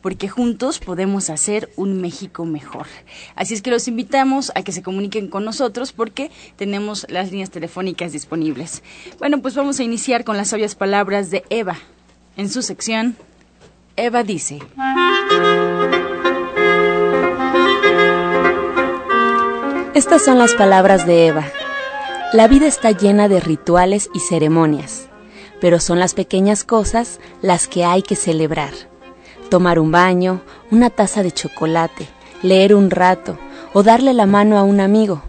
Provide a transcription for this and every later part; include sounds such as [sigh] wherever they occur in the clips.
porque juntos podemos hacer un México mejor. Así es que los invitamos a que se comuniquen con nosotros porque tenemos las líneas telefónicas disponibles. Bueno, pues vamos a iniciar con las sabias palabras de Eva. En su sección, Eva dice. Estas son las palabras de Eva. La vida está llena de rituales y ceremonias, pero son las pequeñas cosas las que hay que celebrar tomar un baño, una taza de chocolate, leer un rato o darle la mano a un amigo.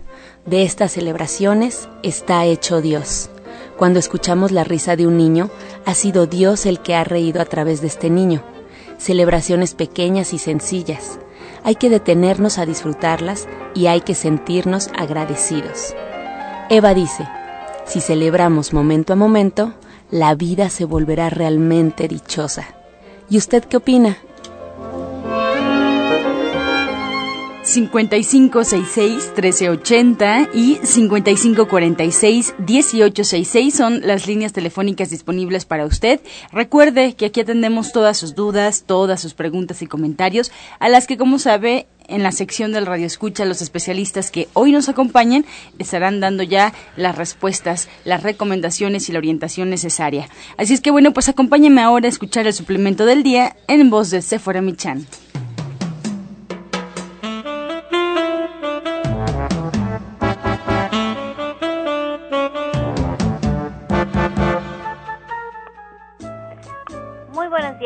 De estas celebraciones está hecho Dios. Cuando escuchamos la risa de un niño, ha sido Dios el que ha reído a través de este niño. Celebraciones pequeñas y sencillas. Hay que detenernos a disfrutarlas y hay que sentirnos agradecidos. Eva dice, si celebramos momento a momento, la vida se volverá realmente dichosa. ¿Y usted qué opina? 5566-1380 y 5546-1866 son las líneas telefónicas disponibles para usted. Recuerde que aquí atendemos todas sus dudas, todas sus preguntas y comentarios, a las que, como sabe, en la sección del Radio Escucha, los especialistas que hoy nos acompañan estarán dando ya las respuestas, las recomendaciones y la orientación necesaria. Así es que bueno, pues acompáñenme ahora a escuchar el suplemento del día en voz de Sephora Michan.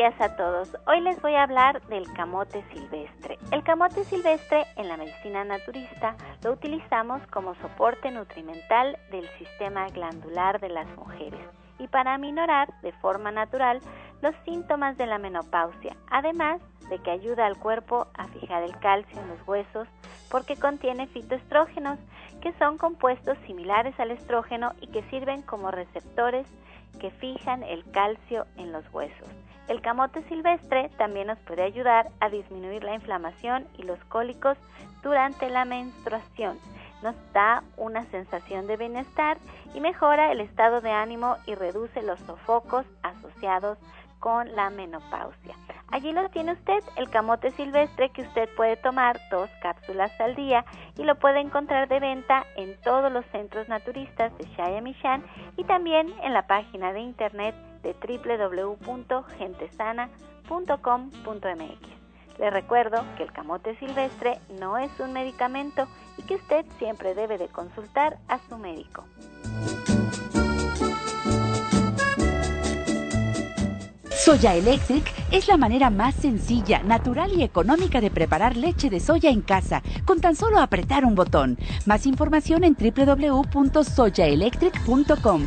Días a todos. Hoy les voy a hablar del camote silvestre. El camote silvestre en la medicina naturista lo utilizamos como soporte nutrimental del sistema glandular de las mujeres y para aminorar de forma natural los síntomas de la menopausia, además de que ayuda al cuerpo a fijar el calcio en los huesos porque contiene fitoestrógenos, que son compuestos similares al estrógeno y que sirven como receptores que fijan el calcio en los huesos. El camote silvestre también nos puede ayudar a disminuir la inflamación y los cólicos durante la menstruación. Nos da una sensación de bienestar y mejora el estado de ánimo y reduce los sofocos asociados con la menopausia. Allí lo tiene usted, el camote silvestre que usted puede tomar dos cápsulas al día y lo puede encontrar de venta en todos los centros naturistas de Shaya Mishan y también en la página de internet de www.gentesana.com.mx. Le recuerdo que el camote silvestre no es un medicamento y que usted siempre debe de consultar a su médico. Soya Electric es la manera más sencilla, natural y económica de preparar leche de soya en casa, con tan solo apretar un botón. Más información en www.soyaelectric.com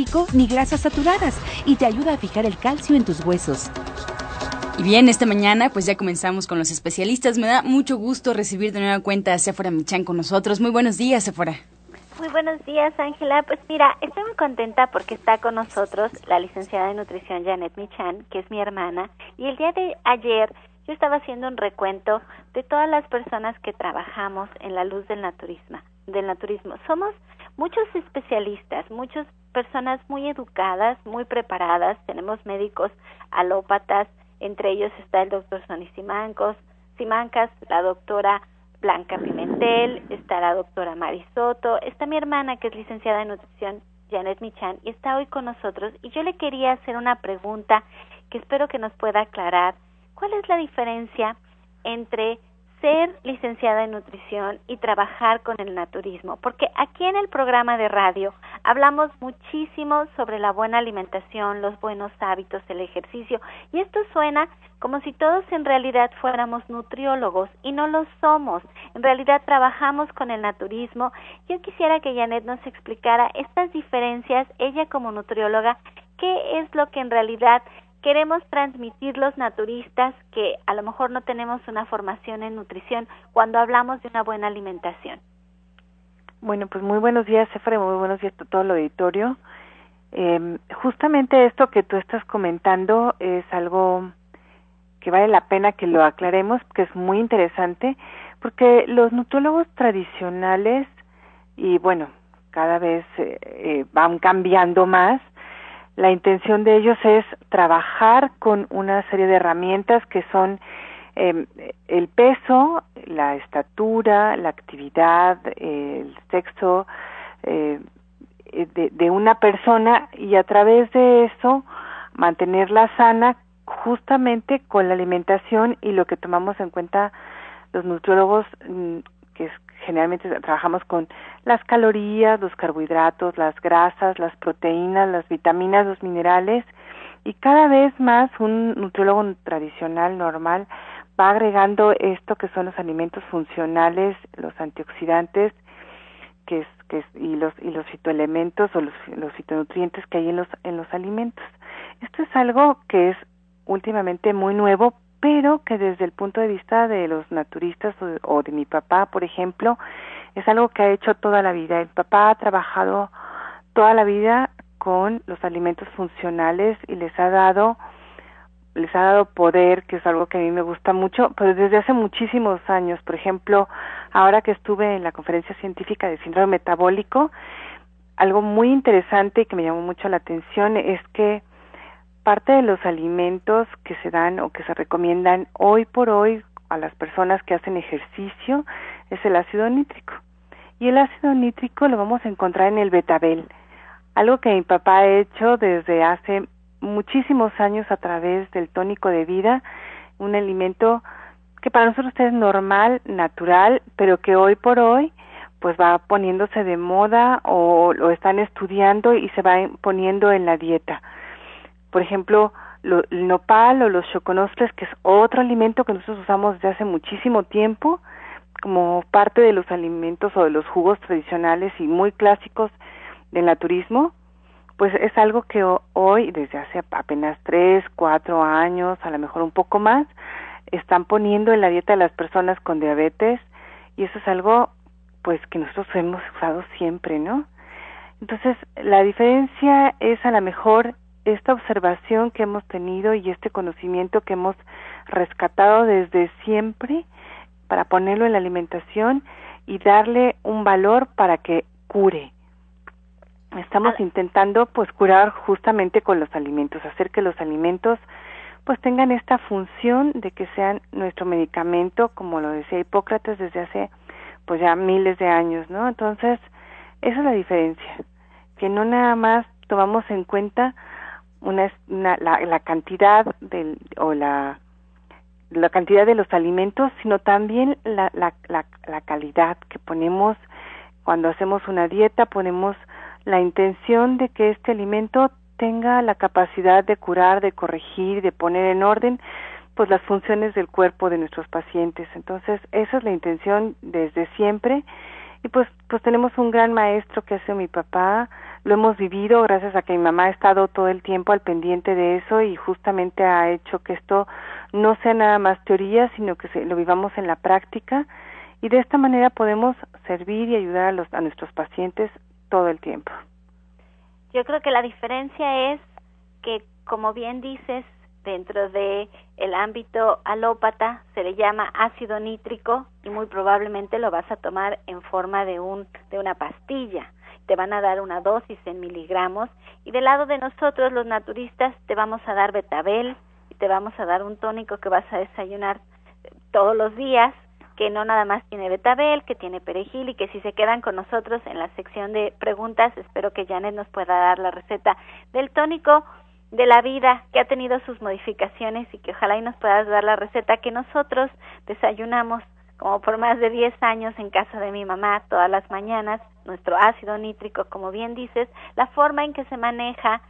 ni grasas saturadas y te ayuda a fijar el calcio en tus huesos. Y bien, esta mañana pues ya comenzamos con los especialistas. Me da mucho gusto recibir de nueva cuenta a Sephora Michan con nosotros. Muy buenos días, Sephora. Muy buenos días, Ángela. Pues mira, estoy muy contenta porque está con nosotros la licenciada de nutrición Janet Michan, que es mi hermana. Y el día de ayer yo estaba haciendo un recuento de todas las personas que trabajamos en la luz del naturismo. Del naturismo. Somos muchos especialistas, muchas personas muy educadas, muy preparadas. Tenemos médicos alópatas, entre ellos está el doctor Sonny Simancos, Simancas, la doctora Blanca Pimentel, está la doctora Marisoto, está mi hermana que es licenciada en nutrición Janet Michan y está hoy con nosotros y yo le quería hacer una pregunta que espero que nos pueda aclarar. ¿Cuál es la diferencia entre ser licenciada en nutrición y trabajar con el naturismo, porque aquí en el programa de radio hablamos muchísimo sobre la buena alimentación, los buenos hábitos, el ejercicio, y esto suena como si todos en realidad fuéramos nutriólogos y no lo somos. En realidad trabajamos con el naturismo. Yo quisiera que Janet nos explicara estas diferencias, ella como nutrióloga, qué es lo que en realidad queremos transmitir los naturistas que a lo mejor no tenemos una formación en nutrición cuando hablamos de una buena alimentación. Bueno, pues muy buenos días, Efra, muy buenos días a todo el auditorio. Eh, justamente esto que tú estás comentando es algo que vale la pena que lo aclaremos, que es muy interesante, porque los nutriólogos tradicionales, y bueno, cada vez eh, eh van cambiando más, la intención de ellos es trabajar con una serie de herramientas que son eh, el peso, la estatura, la actividad, el sexo eh, de, de, una persona y a través de eso mantenerla sana justamente con la alimentación y lo que tomamos en cuenta los nutriólogos mm, que es generalmente trabajamos con las calorías, los carbohidratos, las grasas, las proteínas, las vitaminas, los minerales y cada vez más un nutriólogo tradicional normal va agregando esto que son los alimentos funcionales, los antioxidantes, que es, que es, y los y los fitoelementos o los, los fitonutrientes que hay en los en los alimentos. Esto es algo que es últimamente muy nuevo, pero que desde el punto de vista de los naturistas o, de mi papá, por ejemplo, es algo que ha hecho toda la vida. El papá ha trabajado toda la vida con los alimentos funcionales y les ha dado les ha dado poder, que es algo que a mí me gusta mucho, pero desde hace muchísimos años. Por ejemplo, ahora que estuve en la conferencia científica de síndrome metabólico, algo muy interesante y que me llamó mucho la atención es que parte de los alimentos que se dan o que se recomiendan hoy por hoy a las personas que hacen ejercicio es el ácido nítrico. Y el ácido nítrico lo vamos a encontrar en el betabel, algo que mi papá ha hecho desde hace muchísimos años a través del tónico de vida, un alimento que para nosotros es normal, natural, pero que hoy por hoy pues va poniéndose de moda o lo están estudiando y se va poniendo en la dieta por ejemplo, lo, el nopal o los choconostres, que es otro alimento que nosotros usamos desde hace muchísimo tiempo, como parte de los alimentos o de los jugos tradicionales y muy clásicos del naturismo, pues es algo que hoy, desde hace apenas tres, cuatro años, a lo mejor un poco más, están poniendo en la dieta de las personas con diabetes y eso es algo pues que nosotros hemos usado siempre, ¿no? Entonces, la diferencia es a lo mejor esta observación que hemos tenido y este conocimiento que hemos rescatado desde siempre para ponerlo en la alimentación y darle un valor para que cure. Estamos intentando pues curar justamente con los alimentos, hacer que los alimentos pues tengan esta función de que sean nuestro medicamento, como lo decía Hipócrates desde hace pues ya miles de años, ¿no? Entonces, esa es la diferencia, que no nada más tomamos en cuenta una, la, la, cantidad del, o la, la cantidad de los alimentos, sino también la, la, la, la calidad que ponemos cuando hacemos una dieta, ponemos la intención de que este alimento tenga la capacidad de curar, de corregir, de poner en orden pues las funciones del cuerpo de nuestros pacientes. Entonces, esa es la intención desde siempre y pues pues tenemos un gran maestro que es mi papá, lo hemos vivido gracias a que mi mamá ha estado todo el tiempo al pendiente de eso y justamente ha hecho que esto no sea nada más teoría, sino que se, lo vivamos en la práctica y de esta manera podemos servir y ayudar a, los, a nuestros pacientes todo el tiempo. Yo creo que la diferencia es que, como bien dices, dentro de el ámbito alópata se le llama ácido nítrico y muy probablemente lo vas a tomar en forma de un de una pastilla. Te van a dar una dosis en miligramos y del lado de nosotros los naturistas te vamos a dar betabel y te vamos a dar un tónico que vas a desayunar todos los días que no nada más tiene betabel, que tiene perejil y que si se quedan con nosotros en la sección de preguntas, espero que Janet nos pueda dar la receta del tónico de la vida que ha tenido sus modificaciones y que ojalá y nos puedas dar la receta que nosotros desayunamos como por más de 10 años en casa de mi mamá todas las mañanas, nuestro ácido nítrico, como bien dices, la forma en que se maneja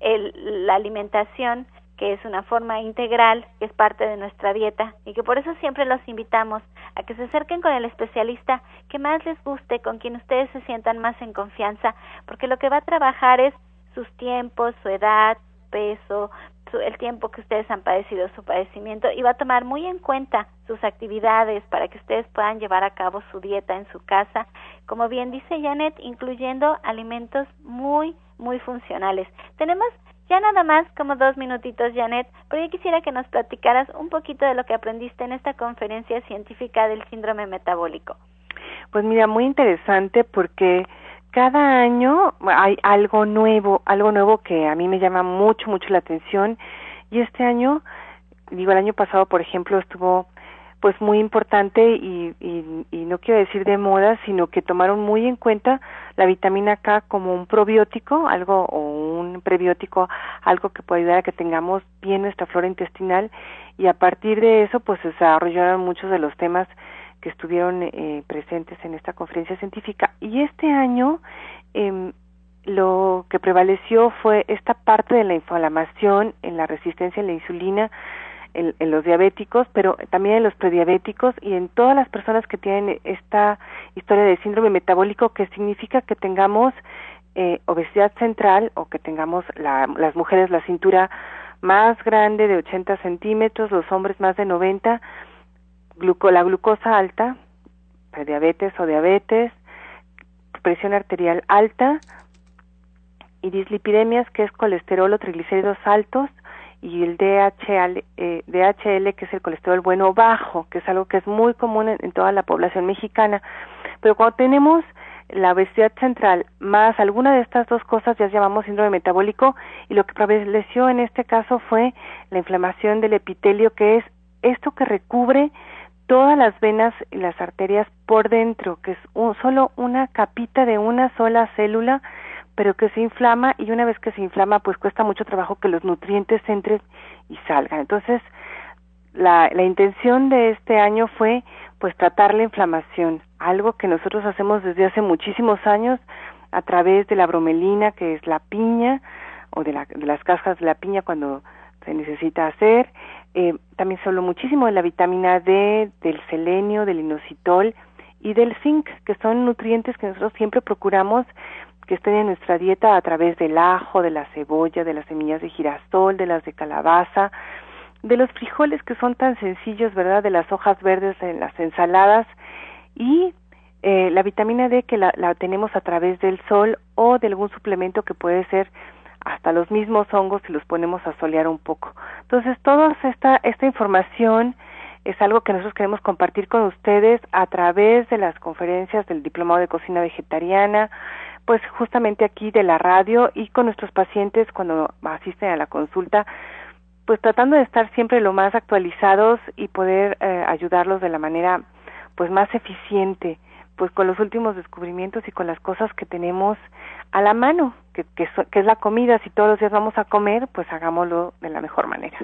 el, la alimentación, que es una forma integral, que es parte de nuestra dieta y que por eso siempre los invitamos a que se acerquen con el especialista que más les guste, con quien ustedes se sientan más en confianza, porque lo que va a trabajar es sus tiempos, su edad, peso, el tiempo que ustedes han padecido su padecimiento y va a tomar muy en cuenta sus actividades para que ustedes puedan llevar a cabo su dieta en su casa, como bien dice Janet, incluyendo alimentos muy, muy funcionales. Tenemos ya nada más como dos minutitos, Janet, pero yo quisiera que nos platicaras un poquito de lo que aprendiste en esta conferencia científica del síndrome metabólico. Pues mira, muy interesante porque cada año hay algo nuevo, algo nuevo que a mí me llama mucho, mucho la atención. Y este año, digo, el año pasado, por ejemplo, estuvo pues muy importante y, y, no quiero decir de moda, sino que tomaron muy en cuenta la vitamina K como un probiótico, algo o un prebiótico, algo que puede ayudar a que tengamos bien nuestra flora intestinal y a partir de eso pues se desarrollaron muchos de los temas que estuvieron eh, presentes en esta conferencia científica. Y este año eh, lo que prevaleció fue esta parte de la inflamación en la resistencia a la insulina en, en, los diabéticos, pero también en los prediabéticos y en todas las personas que tienen esta historia de síndrome metabólico, que significa que tengamos eh, obesidad central o que tengamos la, las mujeres la cintura más grande de 80 centímetros, los hombres más de 90, la glucosa alta, prediabetes o diabetes, presión arterial alta y dislipidemias, que es colesterol o triglicéridos altos, y el DHL, eh, DHL, que es el colesterol bueno bajo, que es algo que es muy común en, en, toda la población mexicana. Pero cuando tenemos la obesidad central más alguna de estas dos cosas ya llamamos síndrome metabólico y lo que prevaleció en este caso fue la inflamación del epitelio, que es esto que recubre todas las venas y las arterias por dentro, que es un, solo una capita de una sola célula, pero que se inflama y una vez que se inflama, pues cuesta mucho trabajo que los nutrientes entren y salgan. Entonces, la, la intención de este año fue pues tratar la inflamación, algo que nosotros hacemos desde hace muchísimos años a través de la bromelina, que es la piña, o de, la, de las cascas de la piña cuando se necesita hacer, eh, también se habló muchísimo de la vitamina D, del selenio, del inositol y del zinc, que son nutrientes que nosotros siempre procuramos que estén en nuestra dieta a través del ajo, de la cebolla, de las semillas de girasol, de las de calabaza, de los frijoles que son tan sencillos, ¿verdad? De las hojas verdes en las ensaladas y eh, la vitamina D que la, la tenemos a través del sol o de algún suplemento que puede ser hasta los mismos hongos si los ponemos a solear un poco. Entonces, toda esta, esta información es algo que nosotros queremos compartir con ustedes a través de las conferencias del Diplomado de Cocina Vegetariana, pues justamente aquí de la radio y con nuestros pacientes cuando asisten a la consulta, pues tratando de estar siempre lo más actualizados y poder eh, ayudarlos de la manera pues más eficiente, pues con los últimos descubrimientos y con las cosas que tenemos a la mano, que, que, que, es la comida. Si todos los días vamos a comer, pues hagámoslo de la mejor manera.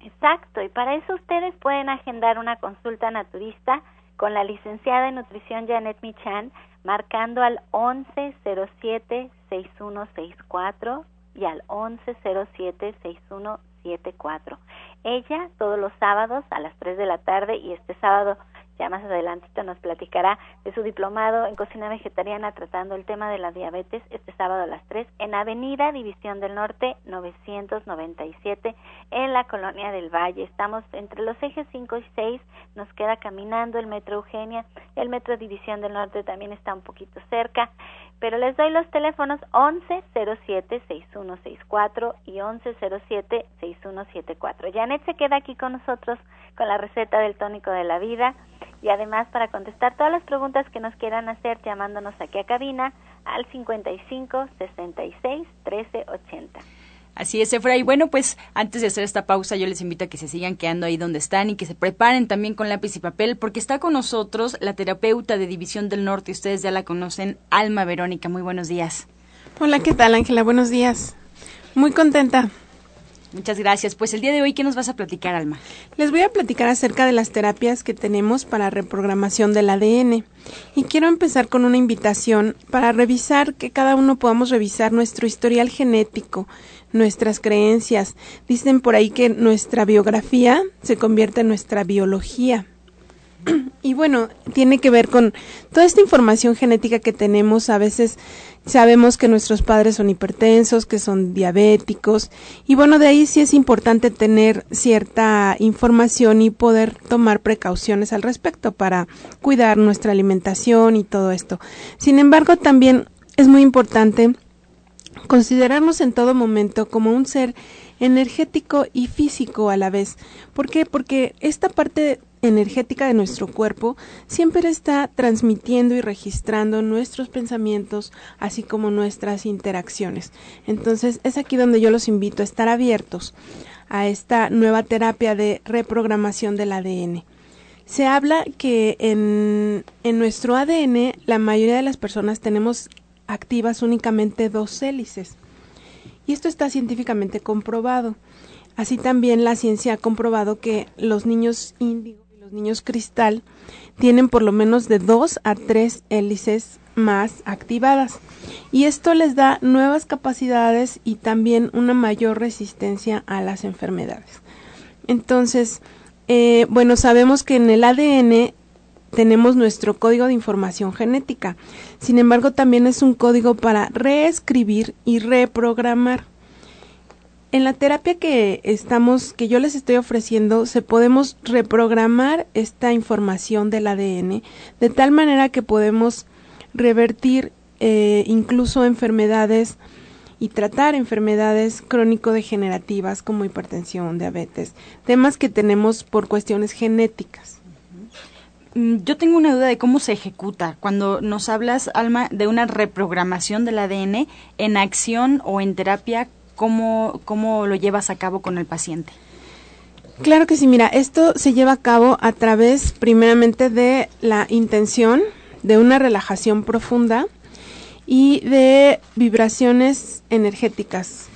Exacto, y para eso ustedes pueden agendar una consulta naturista con la licenciada en nutrición Janet Michan, marcando al 1107-6164 y al 1107-6174. Ella todos los sábados a las 3 de la tarde y este sábado ya más adelantito nos platicará de su diplomado en cocina vegetariana tratando el tema de la diabetes este sábado a las 3 en Avenida División del Norte 997 en la Colonia del Valle. Estamos entre los ejes 5 y 6, nos queda caminando el Metro Eugenia, el Metro División del Norte también está un poquito cerca, pero les doy los teléfonos 1107-6164 y 1107-6174. Janet se queda aquí con nosotros con la receta del tónico de la vida y además para contestar todas las preguntas que nos quieran hacer llamándonos aquí a cabina al 55 66 13 80. Así es, Efra. Y bueno, pues antes de hacer esta pausa, yo les invito a que se sigan quedando ahí donde están y que se preparen también con lápiz y papel, porque está con nosotros la terapeuta de División del Norte. Ustedes ya la conocen, Alma Verónica. Muy buenos días. Hola, ¿qué tal, Ángela? Buenos días. Muy contenta. Muchas gracias. Pues el día de hoy, ¿qué nos vas a platicar, Alma? Les voy a platicar acerca de las terapias que tenemos para reprogramación del ADN. Y quiero empezar con una invitación para revisar que cada uno podamos revisar nuestro historial genético, nuestras creencias. Dicen por ahí que nuestra biografía se convierte en nuestra biología. Y bueno, tiene que ver con toda esta información genética que tenemos. A veces sabemos que nuestros padres son hipertensos, que son diabéticos. Y bueno, de ahí sí es importante tener cierta información y poder tomar precauciones al respecto para cuidar nuestra alimentación y todo esto. Sin embargo, también es muy importante considerarnos en todo momento como un ser energético y físico a la vez. ¿Por qué? Porque esta parte energética de nuestro cuerpo siempre está transmitiendo y registrando nuestros pensamientos, así como nuestras interacciones. Entonces es aquí donde yo los invito a estar abiertos a esta nueva terapia de reprogramación del ADN. Se habla que en, en nuestro ADN la mayoría de las personas tenemos activas únicamente dos hélices. Y esto está científicamente comprobado. Así también la ciencia ha comprobado que los niños los niños cristal tienen por lo menos de dos a tres hélices más activadas. Y esto les da nuevas capacidades y también una mayor resistencia a las enfermedades. Entonces, eh, bueno, sabemos que en el ADN tenemos nuestro código de información genética. Sin embargo, también es un código para reescribir y reprogramar. En la terapia que estamos, que yo les estoy ofreciendo, se podemos reprogramar esta información del ADN de tal manera que podemos revertir eh, incluso enfermedades y tratar enfermedades crónico-degenerativas como hipertensión, diabetes, temas que tenemos por cuestiones genéticas. Mm, yo tengo una duda de cómo se ejecuta cuando nos hablas, Alma, de una reprogramación del ADN en acción o en terapia, ¿cómo, cómo lo llevas a cabo con el paciente? Claro que sí, mira, esto se lleva a cabo a través primeramente de la intención de una relajación profunda y de vibraciones energéticas.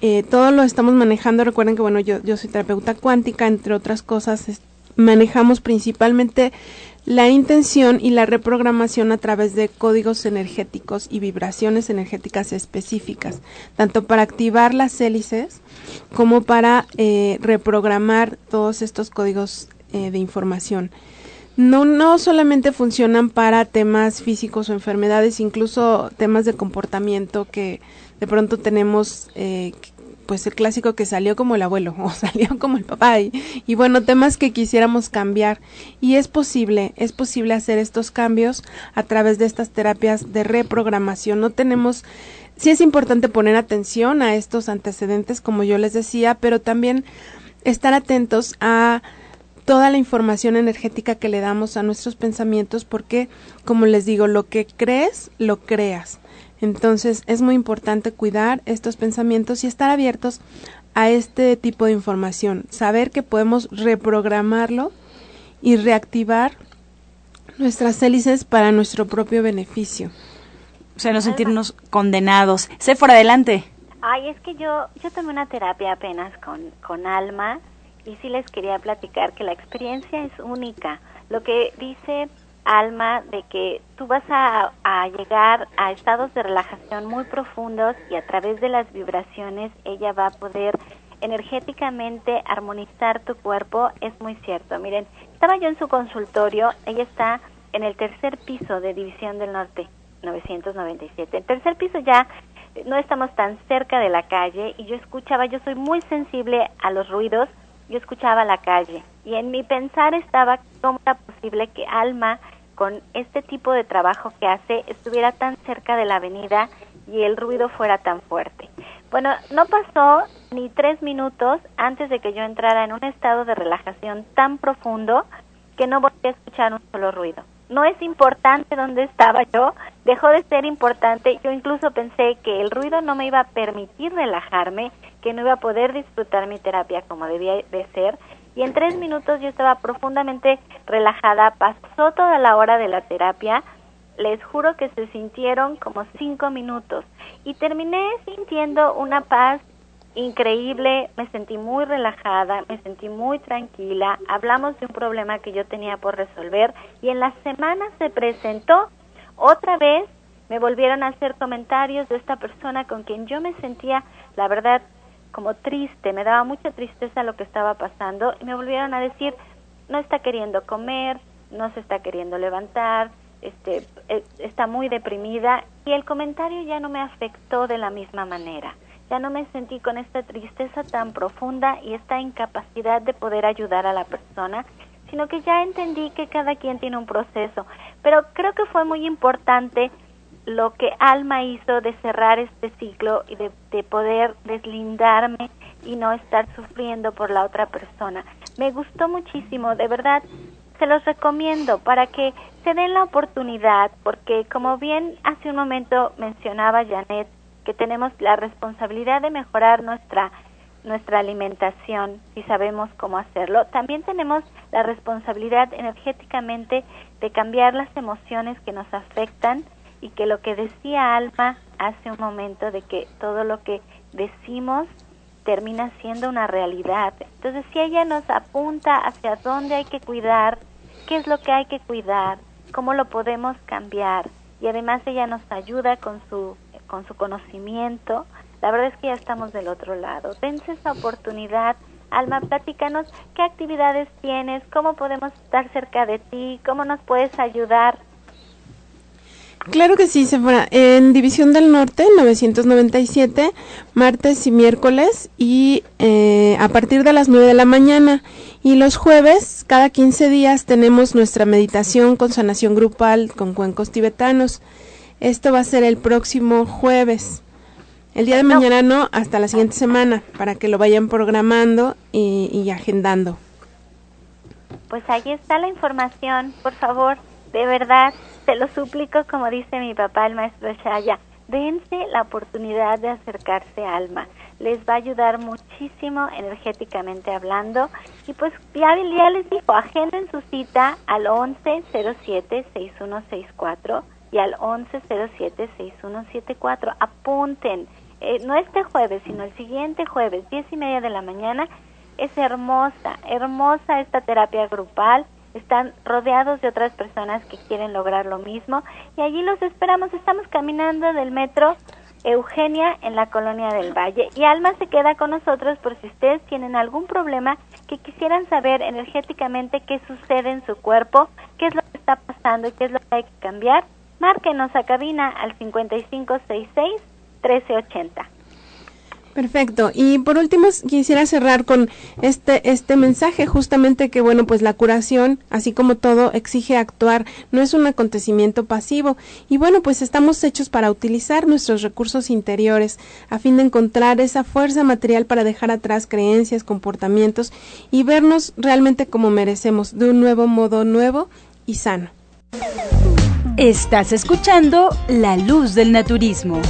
Eh, todo lo estamos manejando, recuerden que bueno, yo, yo soy terapeuta cuántica, entre otras cosas, manejamos principalmente la intención y la reprogramación a través de códigos energéticos y vibraciones energéticas específicas, tanto para activar las hélices como para eh, reprogramar todos estos códigos eh, de información. No, no solamente funcionan para temas físicos o enfermedades, incluso temas de comportamiento que de pronto tenemos eh, pues el clásico que salió como el abuelo [laughs] o salió como el papá y, y, bueno, temas que quisiéramos cambiar y es posible, es posible hacer estos cambios a través de estas terapias de reprogramación. No tenemos sí es importante poner atención a estos antecedentes como yo les decía, pero también estar atentos a toda la información energética que le damos a nuestros pensamientos porque como les digo, lo que crees, lo creas. Entonces es muy importante cuidar estos pensamientos y estar abiertos a este tipo de información, saber que podemos reprogramarlo y reactivar nuestras hélices para nuestro propio beneficio. O sea, no sentirnos condenados. Sé por adelante. Ay, es que yo, yo tomé una terapia apenas con, con Alma y sí les quería platicar que la experiencia es única. Lo que dice alma de que tú vas a, llegar a estados de relajación muy profundos y a través de las vibraciones ella va a poder energéticamente armonizar tu cuerpo, es muy cierto. Miren, estaba yo en su consultorio, ella está en el tercer piso de División del Norte, 997. El tercer piso ya no estamos tan cerca de la calle y yo escuchaba, yo soy muy sensible a los ruidos, yo escuchaba la calle y en mi pensar estaba cómo era posible que Alma con este tipo de trabajo que hace estuviera tan cerca de la avenida y el ruido fuera tan fuerte. Bueno, no pasó ni tres minutos antes de que yo entrara en un estado de relajación tan profundo que no volví a escuchar un solo ruido. no es importante dónde estaba yo, dejó de ser importante. Yo incluso pensé que el ruido no me iba a permitir relajarme, que no iba a poder disfrutar mi terapia como debía de ser. Y en tres minutos yo estaba profundamente relajada. Pasó toda la hora de la terapia. Les juro que se sintieron como cinco minutos. Y terminé sintiendo una paz increíble, me sentí muy relajada, me sentí muy tranquila, hablamos de un problema que yo tenía por resolver y en la semana se presentó otra vez, me volvieron a hacer comentarios de esta persona con quien yo me sentía, la verdad, como triste, me daba mucha tristeza lo que estaba pasando y me volvieron a decir, no está queriendo comer, no se está queriendo levantar, este, eh, está muy deprimida y el comentario ya no me afectó de la misma manera ya no me sentí con esta tristeza tan profunda y esta incapacidad de poder ayudar a la persona, sino que ya entendí que cada quien tiene un proceso. Pero creo que fue muy importante lo que Alma hizo de cerrar este ciclo y de, de poder deslindarme y no estar sufriendo por la otra persona. Me gustó muchísimo, de verdad, se los recomiendo para que se den la oportunidad, porque como bien hace un momento mencionaba Janet, que tenemos la responsabilidad de mejorar nuestra nuestra alimentación y sabemos cómo hacerlo. También tenemos la responsabilidad energéticamente de cambiar las emociones que nos afectan y que lo que decía Alma hace un momento de que todo lo que decimos termina siendo una realidad. Entonces, si ella nos apunta hacia dónde hay que cuidar, qué es lo que hay que cuidar, cómo lo podemos cambiar, y además ella nos ayuda con su con su conocimiento, la verdad es que ya estamos del otro lado. Dense esa oportunidad. Alma, platícanos qué actividades tienes, cómo podemos estar cerca de ti, cómo nos puedes ayudar. Claro que sí, Sephora. En División del Norte, 997, martes y miércoles, y eh, a partir de las 9 de la mañana. Y los jueves, cada 15 días, tenemos nuestra meditación con sanación grupal con cuencos tibetanos. Esto va a ser el próximo jueves. El día de mañana no, hasta la siguiente semana, para que lo vayan programando y, agendando. Pues ahí está la información, por favor, de verdad, te lo suplico, como dice mi papá, el maestro Shaya, dense la oportunidad de acercarse a Alma. Les va a ayudar muchísimo energéticamente hablando. Y pues ya, les dijo, agenden su cita al 1107-6164 y al 1107-6174. Apunten, eh, no este jueves, sino el siguiente jueves, diez y media de la mañana. Es hermosa, hermosa esta terapia grupal. Están rodeados de otras personas que quieren lograr lo mismo y allí los esperamos. Estamos caminando del metro Eugenia en la colonia del Valle. Y Alma se queda con nosotros por si ustedes tienen algún problema que quisieran saber energéticamente qué sucede en su cuerpo, qué es lo que está pasando y qué es lo que hay que cambiar. Márquenos a cabina al 5566-1380. Perfecto. Y por último, quisiera cerrar con este, este mensaje, justamente que, bueno, pues la curación, así como todo, exige actuar, no es un acontecimiento pasivo. Y bueno, pues estamos hechos para utilizar nuestros recursos interiores a fin de encontrar esa fuerza material para dejar atrás creencias, comportamientos y vernos realmente como merecemos, de un nuevo modo nuevo y sano. Estás escuchando La Luz del Naturismo.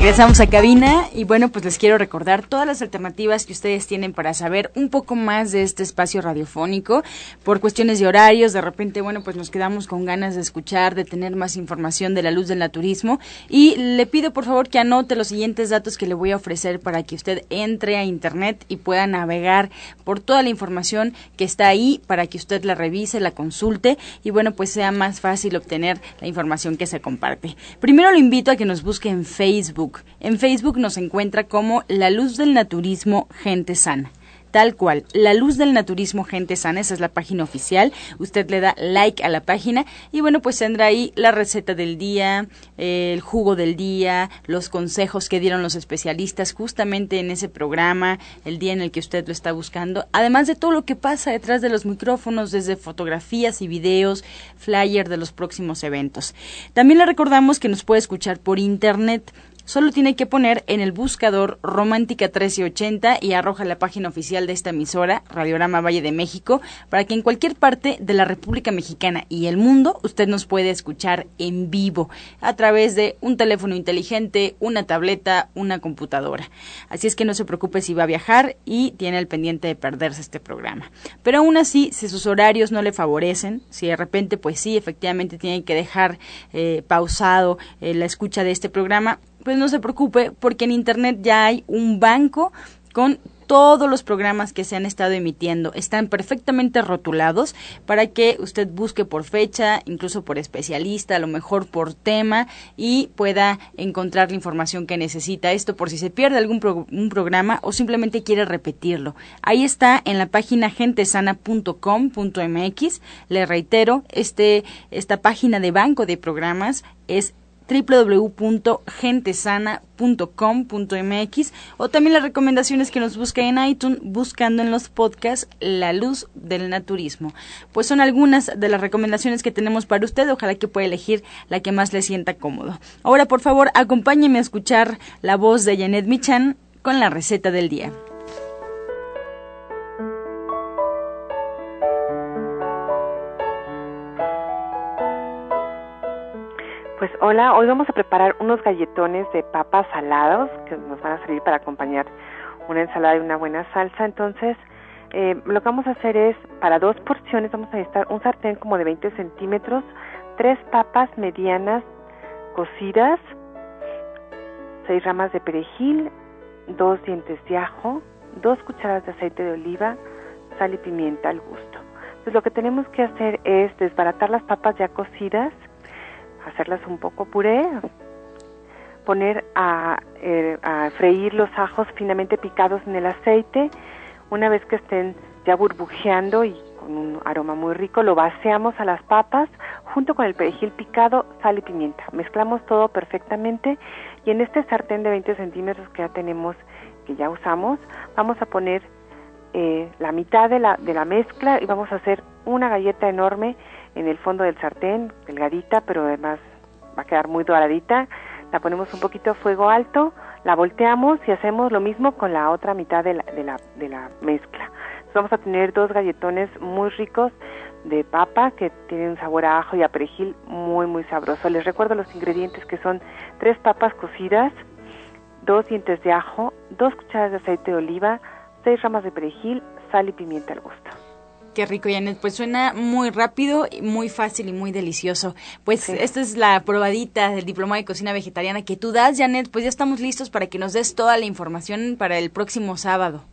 Regresamos a cabina y bueno, pues les quiero recordar todas las alternativas que ustedes tienen para saber un poco más de este espacio radiofónico. Por cuestiones de horarios, de repente, bueno, pues nos quedamos con ganas de escuchar, de tener más información de la luz del naturismo. Y le pido por favor que anote los siguientes datos que le voy a ofrecer para que usted entre a internet y pueda navegar por toda la información que está ahí para que usted la revise, la consulte y bueno, pues sea más fácil obtener la información que se comparte. Primero lo invito a que nos busque en Facebook en Facebook nos encuentra como La Luz del Naturismo Gente Sana tal cual. La luz del naturismo Gente Sana, esa es la página oficial. Usted le da like a la página y bueno, pues tendrá ahí la receta del día, el jugo del día, los consejos que dieron los especialistas justamente en ese programa, el día en el que usted lo está buscando. Además de todo lo que pasa detrás de los micrófonos, desde fotografías y videos, flyer de los próximos eventos. También le recordamos que nos puede escuchar por internet solo tiene que poner en el buscador Romántica 1380 y arroja la página oficial de esta emisora, Radiorama Valle de México, para que en cualquier parte de la República Mexicana y el mundo usted nos puede escuchar en vivo a través de un teléfono inteligente, una tableta, una computadora. Así es que no se preocupe si va a viajar y tiene el pendiente de perderse este programa. Pero aún así, si sus horarios no le favorecen, si de repente pues sí, efectivamente tiene que dejar eh, pausado eh, la escucha de este programa, pues no se preocupe porque en Internet ya hay un banco con todos los programas que se han estado emitiendo están perfectamente rotulados para que usted busque por fecha, incluso por especialista, a lo mejor por tema y pueda encontrar la información que necesita. Esto por si se pierde algún un programa o simplemente quiere repetirlo. Ahí está en la página gentesana.com.mx. Le reitero, este, esta página de banco de programas es www.gentesana.com.mx o también las recomendaciones que nos busca en iTunes buscando en los podcasts La Luz del Naturismo. Pues son algunas de las recomendaciones que tenemos para usted, ojalá que pueda elegir la que más le sienta cómodo. Ahora, por favor, acompáñeme a escuchar la voz de Janet Michan con la receta del día. Pues hola, hoy vamos a preparar unos galletones de papas salados que nos van a servir para acompañar una ensalada y una buena salsa. Entonces, eh, lo que vamos a hacer es, para dos porciones vamos a necesitar un sartén como de 20 centímetros, tres papas medianas cocidas, seis ramas de perejil, dos dientes de ajo, dos cucharadas de aceite de oliva, sal y pimienta al gusto. Entonces lo que tenemos que hacer es desbaratar las papas ya cocidas, hacerlas un poco puré, poner eh, a, freír los ajos finamente picados en el aceite. Una vez que estén ya burbujeando y con un aroma muy rico, lo vaciamos a las papas junto con el perejil picado, sal y pimienta. Mezclamos todo perfectamente y en este sartén de 20 centímetros que ya tenemos, que ya usamos, vamos a poner eh, la mitad de la, de la mezcla y vamos a hacer una galleta enorme en el fondo del sartén, delgadita, pero además va a quedar muy doradita. La ponemos un poquito a fuego alto, la volteamos y hacemos lo mismo con la otra mitad de la, de la, de la mezcla. vamos a tener dos galletones muy ricos de papa que tienen un sabor a ajo y a perejil muy muy sabroso. Les recuerdo los ingredientes que son tres papas cocidas, dos dientes de ajo, dos cucharadas de aceite de oliva, seis ramas de perejil, sal y pimienta al gusto. Qué rico, Janet. Pues suena muy rápido, muy fácil y muy delicioso. Pues esta es la probadita del diploma de cocina vegetariana que tú das, Janet. Pues ya estamos listos para que nos des toda la información para el próximo sábado.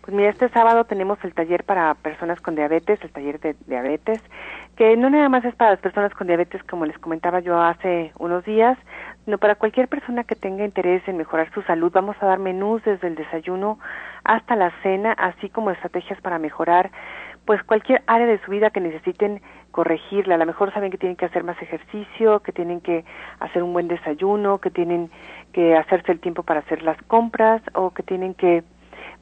Pues mira, este sábado tenemos el taller para personas con diabetes, el taller de diabetes, que no nada más es para las personas con diabetes, como les comentaba yo hace unos días, sino para cualquier persona que tenga interés en mejorar su salud. Vamos a dar menús desde el desayuno hasta la cena, así como estrategias para mejorar pues cualquier área de su vida que necesiten corregirla. A lo mejor saben que tienen que hacer más ejercicio, que tienen que hacer un buen desayuno, que tienen que hacerse el tiempo para hacer las compras o que tienen que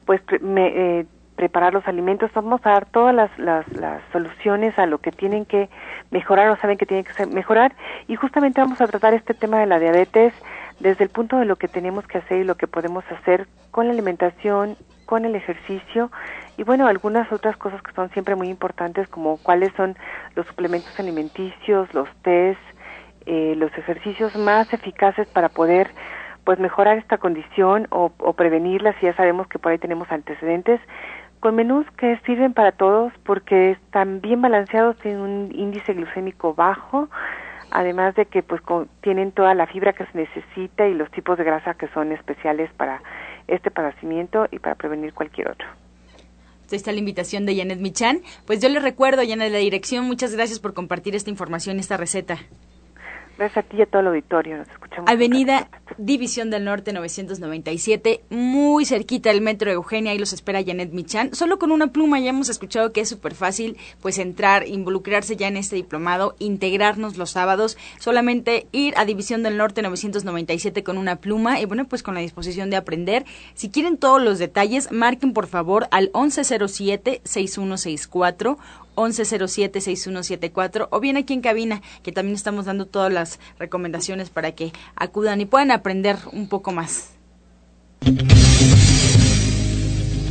pues eh, preparar los alimentos. Vamos a dar todas las, las, las, soluciones a lo que tienen que mejorar o saben que tienen que mejorar y justamente vamos a tratar este tema de la diabetes desde el punto de lo que tenemos que hacer y lo que podemos hacer con la alimentación, con el ejercicio y bueno, algunas otras cosas que son siempre muy importantes como cuáles son los suplementos alimenticios, los test, eh, los ejercicios más eficaces para poder pues mejorar esta condición o, o prevenirla si ya sabemos que por ahí tenemos antecedentes. Con menús que sirven para todos porque están bien balanceados, tienen un índice glucémico bajo, además de que pues tienen toda la fibra que se necesita y los tipos de grasa que son especiales para este padecimiento y para prevenir cualquier otro. Ahí está la invitación de Janet Michan. Pues yo le recuerdo, Janet, la dirección. Muchas gracias por compartir esta información, esta receta. Gracias a ti y a todo el auditorio. Nos escuchamos. Avenida División del Norte 997, muy cerquita del Metro Eugenia, ahí los espera Janet Michan. Solo con una pluma ya hemos escuchado que es súper fácil pues entrar, involucrarse ya en este diplomado, integrarnos los sábados, solamente ir a División del Norte 997 con una pluma y bueno, pues con la disposición de aprender. Si quieren todos los detalles, marquen por favor al 1107 6164 1107-6174 o bien aquí en cabina, que también estamos dando todas las recomendaciones para que acudan y puedan aprender un poco más.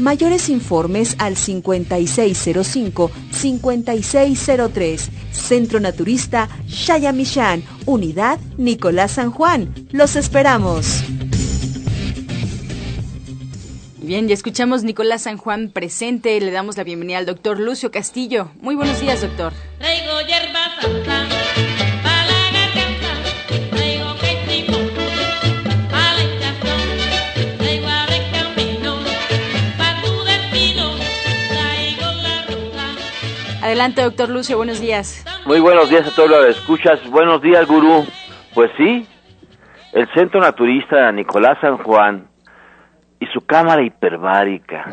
Mayores informes al 5605-5603. Centro Naturista Shayamishan, Unidad Nicolás San Juan. Los esperamos. Bien, ya escuchamos Nicolás San Juan presente. Le damos la bienvenida al doctor Lucio Castillo. Muy buenos días, doctor. Adelante, doctor Lucio, buenos días. Muy buenos días a todos los que escuchas. Buenos días, gurú. Pues sí, el Centro Naturista Nicolás San Juan y su cámara hiperbárica.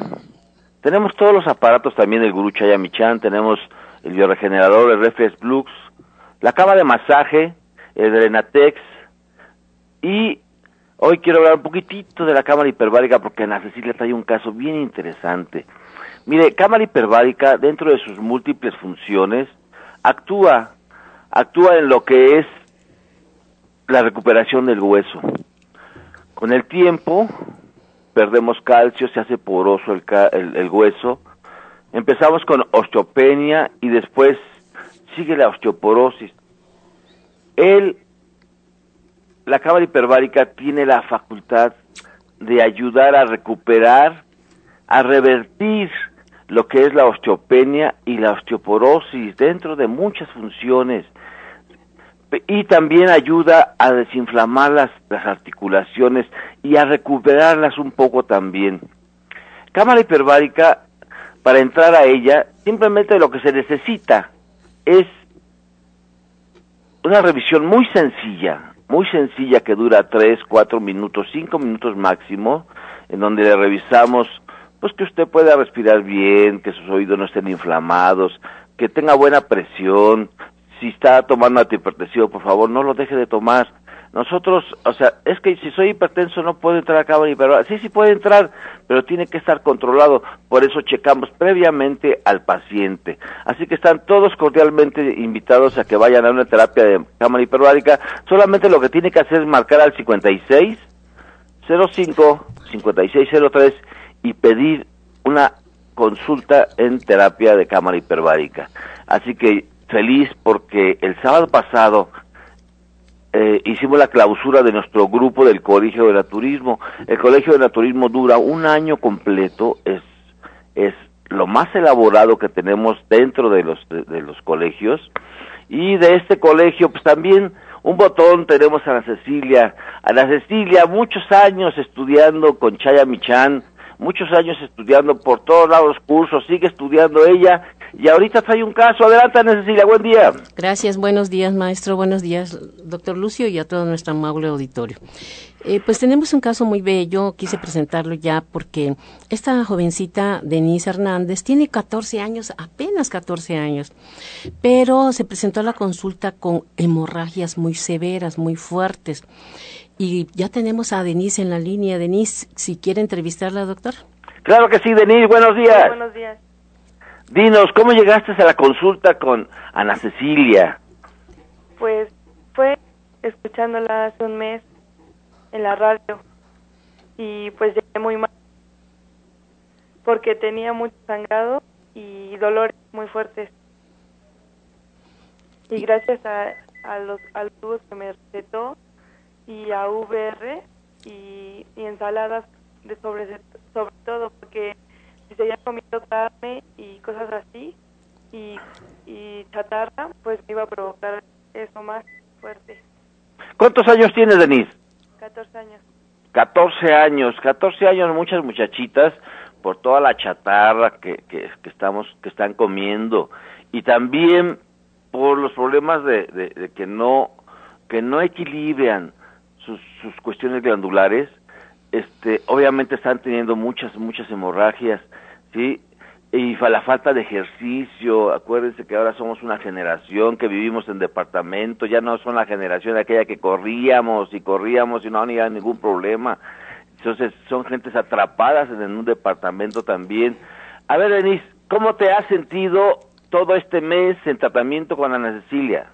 Tenemos todos los aparatos también del gurú Chayamichan, tenemos el bioregenerador, el Reflex Blux, la cama de masaje, el Drenatex y hoy quiero hablar un poquitito de la cámara hiperbárica porque Ana Cecilia trae un caso bien interesante. Mire, cámara hiperbárica, dentro de sus múltiples funciones, actúa, actúa en lo que es la recuperación del hueso. Con el tiempo, perdemos calcio, se hace poroso el, hueso. Empezamos con osteopenia y después sigue la osteoporosis. El, la cámara hiperbárica tiene la facultad de ayudar a recuperar, a revertir lo que es la osteopenia y la osteoporosis dentro de muchas funciones y también ayuda a desinflamar las, las articulaciones y a recuperarlas un poco también. Cámara hiperbárica, para entrar a ella, simplemente lo que se necesita es una revisión muy sencilla, muy sencilla que dura 3, 4 minutos, 5 minutos máximo, en donde le revisamos pues que usted pueda respirar bien, que sus oídos no estén inflamados, que tenga buena presión. Si está tomando antihipertensivo, por favor, no lo deje de tomar. Nosotros, o sea, es que si soy hipertenso no puedo entrar a cámara hiperbárica. Sí, sí puede entrar, pero tiene que estar controlado. Por eso checamos previamente al paciente. Así que están todos cordialmente invitados a que vayan a una terapia de cámara hiperbárica. Solamente lo que tiene que hacer es marcar al 56 05 5603 y pedir una consulta en terapia de cámara hiperbárica. Así que feliz porque el sábado pasado eh, hicimos la clausura de nuestro grupo del Colegio de Naturismo. El Colegio de Naturismo dura un año completo, es, es lo más elaborado que tenemos dentro de los, de, los colegios. Y de este colegio, pues también un botón tenemos a la Cecilia. A la Cecilia, muchos años estudiando con Chaya Michan, muchos años estudiando por todos lados cursos, sigue estudiando ella y ahorita trae un caso. Adelante, Cecilia, buen día. Gracias, buenos días, maestro, buenos días, doctor Lucio y a todo nuestro amable auditorio. Eh, pues tenemos un caso muy bello, quise presentarlo ya porque esta jovencita, Denise Hernández, tiene 14 años, apenas 14 años, pero se presentó a la consulta con hemorragias muy severas, muy fuertes. Y ya tenemos a Denise en la línea. Denise, si quiere entrevistarla, doctor. Claro que sí, Denise, buenos días. buenos días. Dinos, ¿cómo llegaste a la consulta con Ana Cecilia? Pues fue escuchándola hace un mes en la radio y pues llegué muy mal porque tenía mucho sangrado y dolores muy fuertes. Y gracias a, a los al que me recetó y a VR y, ensaladas de sobre, sobre todo porque si seguía comiendo carne y cosas así y, y chatarra, pues me iba a provocar eso más fuerte. ¿Cuántos años tienes, Denise? 14 años. 14 años, 14 años, muchas muchachitas por toda la chatarra que, que, estamos que están comiendo y también por los problemas de, de, que no que no equilibran sus, sus cuestiones glandulares este obviamente están teniendo muchas muchas hemorragias sí y la falta de ejercicio, acuérdense que ahora somos una generación que vivimos en departamento, ya no son la generación de aquella que corríamos y corríamos y no había ningún problema. Entonces son gentes atrapadas en un departamento también. A ver, Denise, ¿cómo te has sentido todo este mes en tratamiento con Ana Cecilia?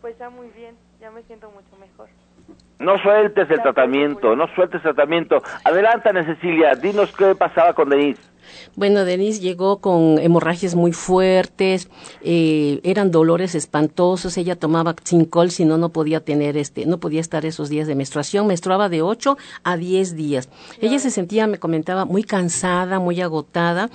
Pues ya muy bien, ya me siento mucho mejor. No sueltes el tratamiento, no sueltes el tratamiento. Adelante, Ana Cecilia, dinos qué pasaba con Denise. Bueno, Denise llegó con hemorragias muy fuertes, eh, eran dolores espantosos, ella tomaba cincol, si no, no podía tener este, no podía estar esos días de menstruación, menstruaba de 8 a 10 días. Ella se sentía, me comentaba, muy cansada, muy agotada,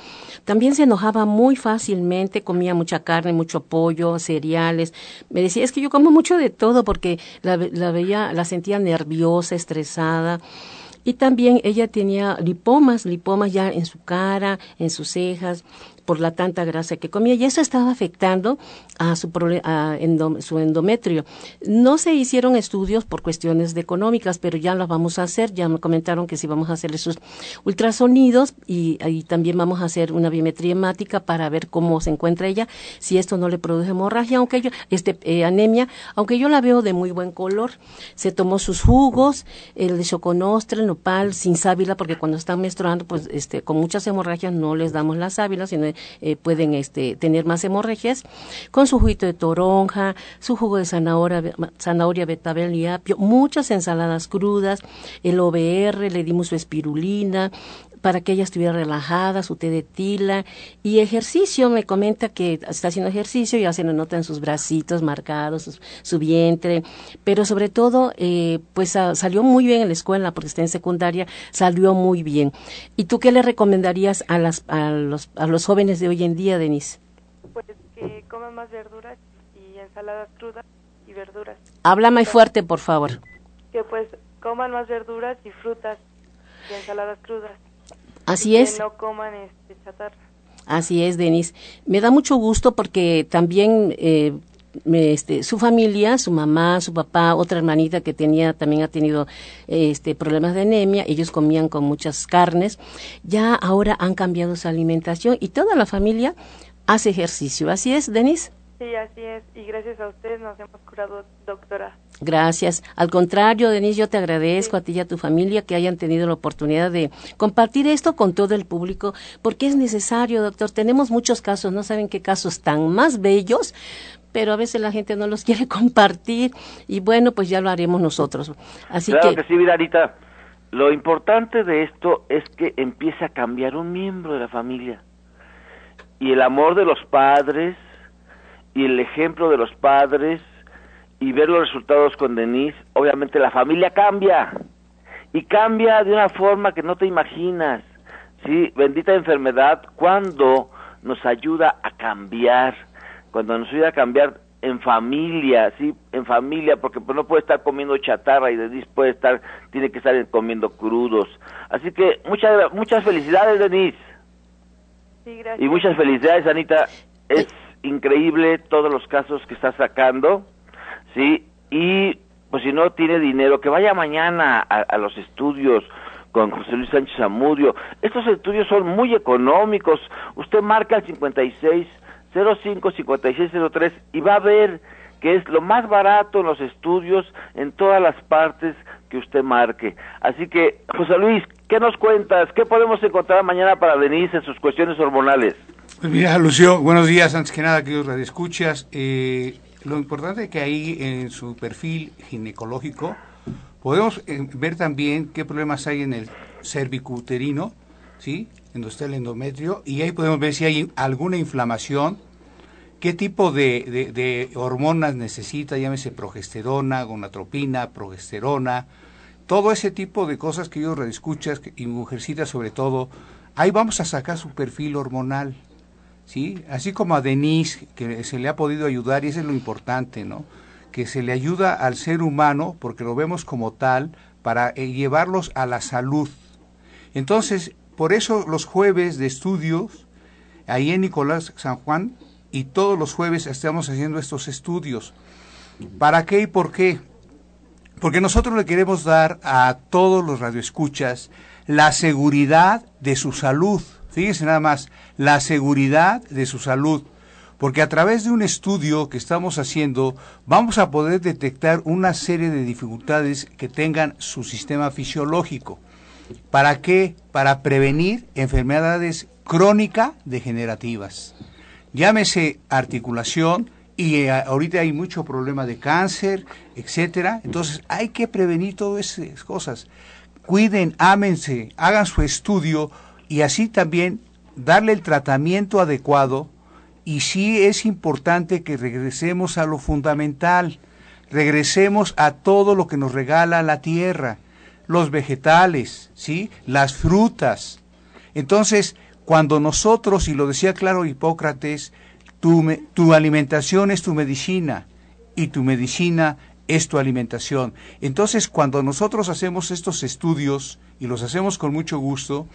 también se enojaba muy fácilmente, comía mucha carne, mucho pollo, cereales, me decía, es que yo como mucho de todo porque la, la veía, la sentía nerviosa, estresada. Y también ella tenía lipomas, lipomas ya en su cara, en sus cejas, por la tanta grasa que comía. Y eso estaba afectando a su, a su endometrio. No se hicieron estudios por cuestiones de económicas, pero ya las vamos a hacer. Ya me comentaron que sí vamos a hacer esos ultrasonidos y, ahí también vamos a hacer una biometría hemática para ver cómo se encuentra ella, si esto no le produce hemorragia, aunque yo, este, eh, anemia, aunque yo la veo de muy buen color. Se tomó sus jugos, el de choconostra, el nopal, sin sábila, porque cuando están menstruando, pues este, con muchas hemorragias no les damos la sábila, sino eh, pueden este, tener más hemorragias, su juguito de toronja, su jugo de zanahoria, zanahoria betabel y apio, muchas ensaladas crudas, el OBR, le dimos su espirulina, para que ella estuviera relajada, su té de tila y ejercicio. Me comenta que está haciendo ejercicio, ya se lo nota en sus bracitos marcados, su, vientre, pero sobre todo, eh, pues salió muy bien en la escuela porque está en secundaria, salió muy bien. ¿Y tú qué le recomendarías a, las, a, los, a los jóvenes de hoy en día, Denise? Coman más verduras y ensaladas crudas y verduras. Habla más fuerte, por favor. Que pues coman más verduras y frutas y ensaladas crudas. Así es. Que no coman este, chatarra. Así es, Denis. Me da mucho gusto porque también eh, este, su familia, su mamá, su papá, otra hermanita que tenía también ha tenido este, problemas de anemia, ellos comían con muchas carnes, ya ahora han cambiado su alimentación y toda la familia hace ejercicio. ¿Así es, Denis? Sí, así es. Y gracias a ustedes nos hemos curado, doctora. Gracias. Al contrario, Denise, yo te agradezco a ti y a tu familia que hayan tenido la oportunidad de compartir esto con todo el público, porque es necesario, doctor. Tenemos muchos casos, no saben qué casos tan más bellos, pero a veces la gente no los [laughs] quiere compartir y bueno, pues ya lo haremos nosotros. Así claro que, sí, Virarita. Lo importante de esto es que empiece a cambiar un miembro de la familia. Y el amor de los padres, y el ejemplo de los padres y ver los resultados con Denise, obviamente la familia cambia y cambia de una forma que no te imaginas. Sí, bendita enfermedad cuando nos ayuda a cambiar, cuando nos ayuda a cambiar en familia, sí, en familia, porque pues no puede estar comiendo chatarra y Denise puede estar, tiene que estar comiendo crudos. Así que muchas muchas felicidades, Denise. Sí, gracias. Y muchas felicidades, Anita. Es increíble todos los casos que está sacando, ¿sí? Y pues si no tiene dinero, que vaya mañana a, los estudios con José Luis Sánchez Amudio. Estos estudios son muy económicos. Usted marca el 56 05 5603 y va a ver que es lo más barato en los estudios en todas las partes que usted marque. Así que, José Luis, ¿qué nos cuentas? ¿Qué podemos encontrar mañana para Denise en sus cuestiones hormonales? Pues mira, Lucio, buenos días. Antes que nada, queridos radioescuchas, eh, lo importante es que ahí en su perfil ginecológico podemos eh, ver también qué problemas hay en el cervicuterino, ¿sí? En donde está el endometrio, y ahí podemos ver si hay alguna inflamación, qué tipo de, hormonas necesita, llámese progesterona, gonatropina, progesterona, todo ese tipo de cosas que yo redescuchas y mujercitas sobre todo, ahí vamos a sacar su perfil hormonal, ¿sí? Así como a Denise, que se le ha podido ayudar, y eso es lo importante, ¿no? Que se le ayuda al ser humano, porque lo vemos como tal, para eh, llevarlos a la salud. Entonces, por eso los jueves de estudios, ahí en Nicolás San Juan, y todos los jueves estamos haciendo estos estudios. ¿Para qué y por qué? Porque nosotros le queremos dar a todos los radioescuchas la seguridad de su salud. Fíjense nada más, la seguridad de su salud. Porque a través de un estudio que estamos haciendo vamos a poder detectar una serie de dificultades que tengan su sistema fisiológico. ¿Para qué? Para prevenir enfermedades crónicas degenerativas. Llámese articulación, y eh, ahorita hay mucho problema de cáncer, etcétera. Entonces hay que prevenir todas esas cosas. Cuiden, ámense, hagan su estudio y así también darle el tratamiento adecuado. Y sí es importante que regresemos a lo fundamental, regresemos a todo lo que nos regala la tierra, los vegetales, ¿sí? las frutas. Entonces, cuando nosotros, y lo decía claro Hipócrates, tu, alimentación es tu medicina y tu medicina es tu alimentación. Entonces, cuando nosotros hacemos estos estudios, y los hacemos con mucho gusto,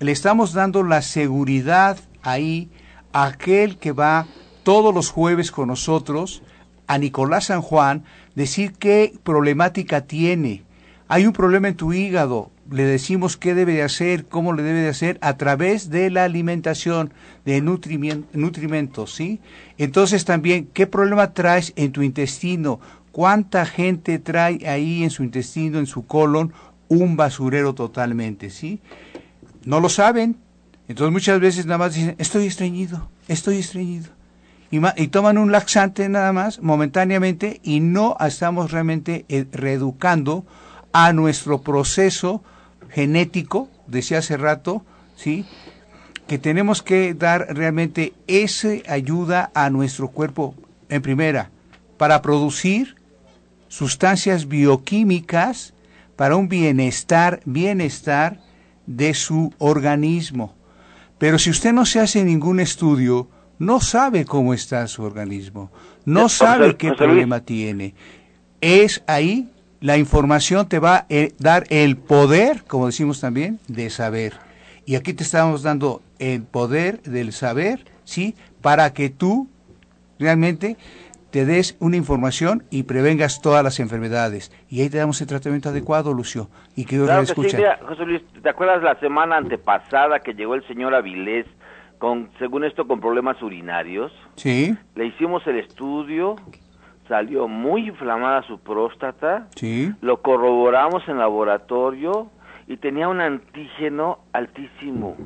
le estamos dando la seguridad ahí a aquel que va todos los jueves con nosotros, a Nicolás San Juan, decir qué problemática tiene. Hay un problema en tu hígado, le decimos qué debe de hacer, cómo le debe de hacer a través de la alimentación de nutrimentos, ¿sí? Entonces también, ¿qué problema traes en tu intestino? ¿Cuánta gente trae ahí en su intestino, en su colon, un basurero totalmente, ¿sí? No lo saben. Entonces muchas veces nada más dicen, estoy estreñido, estoy estreñido. Y, y toman un laxante nada más, momentáneamente, y no estamos realmente eh, reeducando a nuestro proceso genético, decía hace rato, ¿sí? que tenemos que dar realmente esa ayuda a nuestro cuerpo, en primera, para producir sustancias bioquímicas para un bienestar, bienestar de su organismo. Pero si usted no se hace ningún estudio, no sabe cómo está su organismo, no sabe qué problema tiene. Es ahí la información te va a eh, dar el poder, como decimos también, de saber. Y aquí te estamos dando el poder del saber, ¿sí? Para que tú realmente te des una información y prevengas todas las enfermedades. Y ahí te damos el tratamiento adecuado, Lucio. Y que claro José Luis, ¿te acuerdas la semana antepasada que llegó el señor Avilés con, según esto, con problemas urinarios? Sí. Le hicimos el estudio, salió muy inflamada su próstata, sí. lo corroboramos en laboratorio y tenía un antígeno altísimo,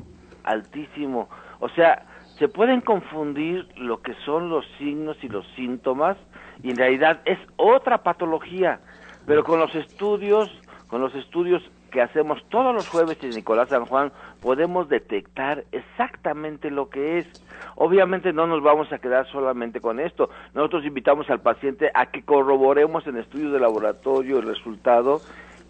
altísimo. O sea, se pueden confundir lo que son los signos y los síntomas y en realidad es otra patología, pero con los estudios, con los estudios que hacemos todos los jueves en Nicolás San Juan, podemos detectar exactamente lo que es. Obviamente no nos vamos a quedar solamente con esto. Nosotros invitamos al paciente a que corroboremos en estudios de laboratorio el resultado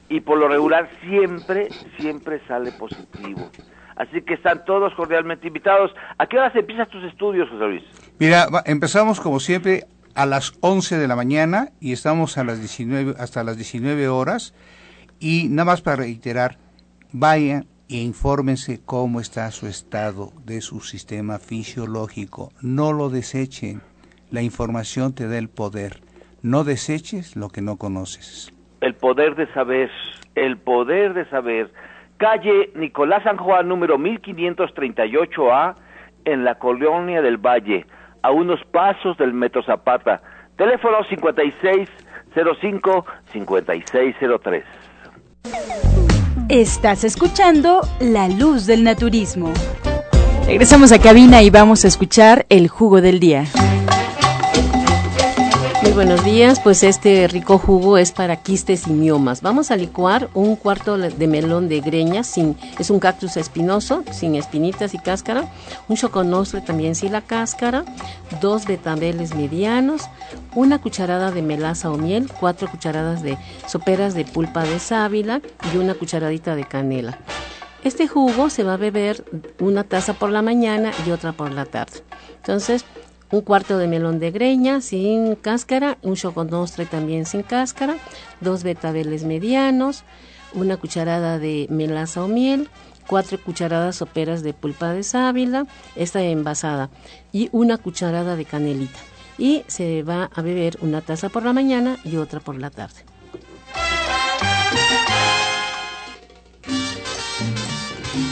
y por lo regular siempre, siempre sale positivo. Así que están todos cordialmente invitados. ¿A qué hora se empiezan tus estudios, José Luis? Mira, empezamos como siempre a las 11 de la mañana y estamos a las 19, hasta las 19 horas. Y nada más para reiterar, vayan e infórmense cómo está su estado de su sistema fisiológico. No lo desechen. La información te da el poder. No deseches lo que no conoces. El poder de saber, el poder de saber. Calle Nicolás San Juan, número 1538A, en la colonia del Valle, a unos pasos del Metro Zapata. Teléfono 5605-5603. Estás escuchando La Luz del Naturismo. Regresamos a cabina y vamos a escuchar el jugo del día. Muy buenos días, pues este rico jugo es para quistes y miomas. Vamos a licuar un cuarto de melón de greña, sin, es un cactus espinoso, sin espinitas y cáscara, un choconostre también sin la cáscara, dos betabeles medianos, una cucharada de melaza o miel, cuatro cucharadas de soperas de pulpa de sábila y una cucharadita de canela. Este jugo se va a beber una taza por la mañana y otra por la tarde. Entonces, un cuarto de melón de greña sin cáscara, un choconostre también sin cáscara, dos betabeles medianos, una cucharada de melaza o miel, cuatro cucharadas soperas de pulpa de sábila, esta envasada, y una cucharada de canelita. Y se va a beber una taza por la mañana y otra por la tarde.